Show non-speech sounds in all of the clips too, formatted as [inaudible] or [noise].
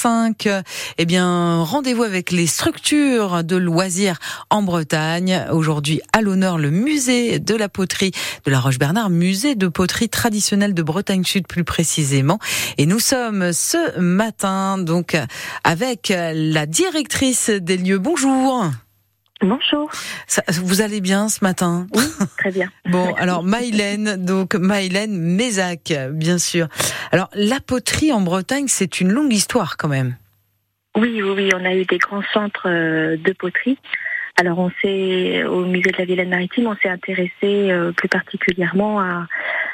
5. Eh bien, rendez-vous avec les structures de loisirs en Bretagne. Aujourd'hui, à l'honneur, le musée de la poterie de la Roche-Bernard, musée de poterie traditionnelle de Bretagne Sud plus précisément. Et nous sommes ce matin, donc, avec la directrice des lieux. Bonjour. Bonjour. Ça, vous allez bien ce matin? Oui, très bien. [laughs] bon, alors Maïlène, donc Maïlène Mézac, bien sûr. Alors la poterie en Bretagne, c'est une longue histoire quand même. Oui, oui, oui, on a eu des grands centres euh, de poterie. Alors on s'est au musée de la Vilaine Maritime, on s'est intéressé euh, plus particulièrement à,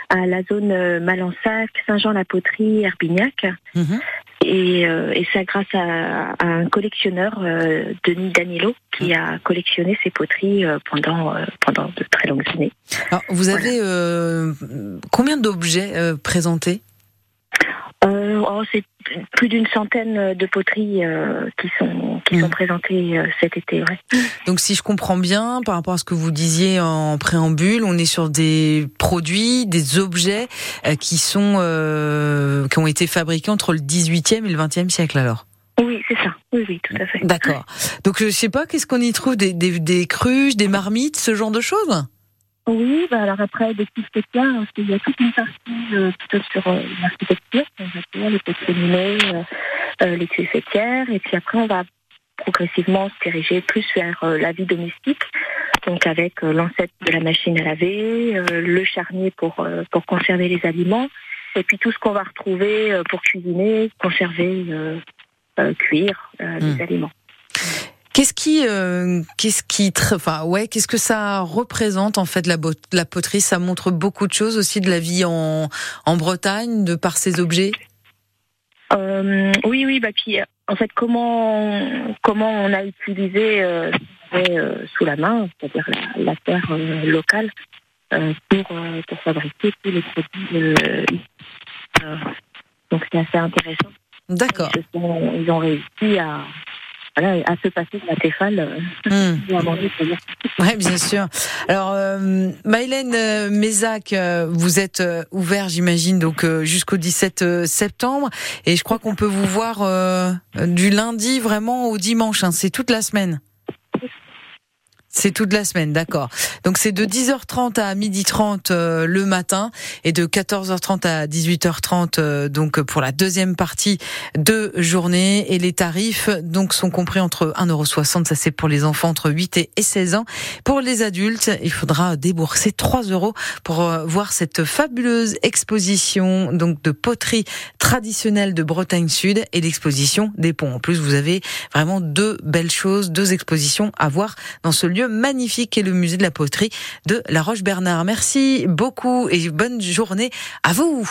à la zone euh, Malensac, Saint-Jean-la-Poterie, Herbignac. Mhm. Et, euh, et ça grâce à, à un collectionneur, euh, Denis Danilo, qui a collectionné ces poteries euh, pendant, euh, pendant de très longues années. Alors, vous avez euh, combien d'objets euh, présentés? Oh, c'est plus d'une centaine de poteries euh, qui sont qui Mm. sont présentées euh, cet été. Ouais. Donc si je comprends bien, par rapport à ce que vous disiez en préambule, on est sur des produits, des objets euh, qui sont euh, qui ont été fabriqués entre le 18e et le 20e siècle alors? Oui, c'est ça. Oui, oui, tout à fait. D'accord. Donc je sais pas, qu'est-ce qu'on y trouve? Des, des, des cruches, des marmites, ce genre de choses? Oui, bah alors après, des petites spéciales, parce qu'il y a toute une partie euh, plutôt sur euh, l'architecture, les petites cheminées, euh, euh, les cuissettières, et puis après, on va progressivement se diriger plus vers la vie domestique, donc avec l'ancêtre de la machine à laver, euh, le charnier pour, euh, pour conserver les aliments, et puis tout ce qu'on va retrouver euh, pour cuisiner, conserver, cuire les aliments. Qu'est-ce qui, euh, qu'est-ce qui, enfin ouais, qu'est-ce que ça représente en fait la, poterie? Ça montre beaucoup de choses aussi de la vie en, en Bretagne, de par ces objets? Euh, oui, oui, bah puis en fait comment comment on a utilisé euh, euh, sous la main, c'est-à-dire la, la terre locale pour pour fabriquer tous les produits. donc c'est assez intéressant. D'accord. Ils, ils ont réussi à voilà, à se passer de la Tefal euh, [laughs] Ouais, bien sûr. Alors, euh, Maïlène euh, Mézac, euh, vous êtes ouvert, j'imagine, donc jusqu'au 17 euh, septembre, et je crois qu'on peut vous voir euh, du lundi vraiment au dimanche. Hein, c'est toute la semaine. C'est toute la semaine, d'accord. Donc c'est de 10h30 à 12h30 euh, le matin et de 14h30 à 18h30 euh, donc pour la deuxième partie de journée et les tarifs donc sont compris entre 1,60€, ça c'est pour les enfants entre 8 et et 16 ans. Pour les adultes, il faudra débourser 3 euros pour euh, voir cette fabuleuse exposition donc de poterie traditionnelle de Bretagne Sud et l'exposition des ponts. En plus, vous avez vraiment deux belles choses, deux expositions à voir dans ce lieu magnifique qu'est le musée de la poterie de La Roche-Bernard. Merci beaucoup et bonne journée à vous.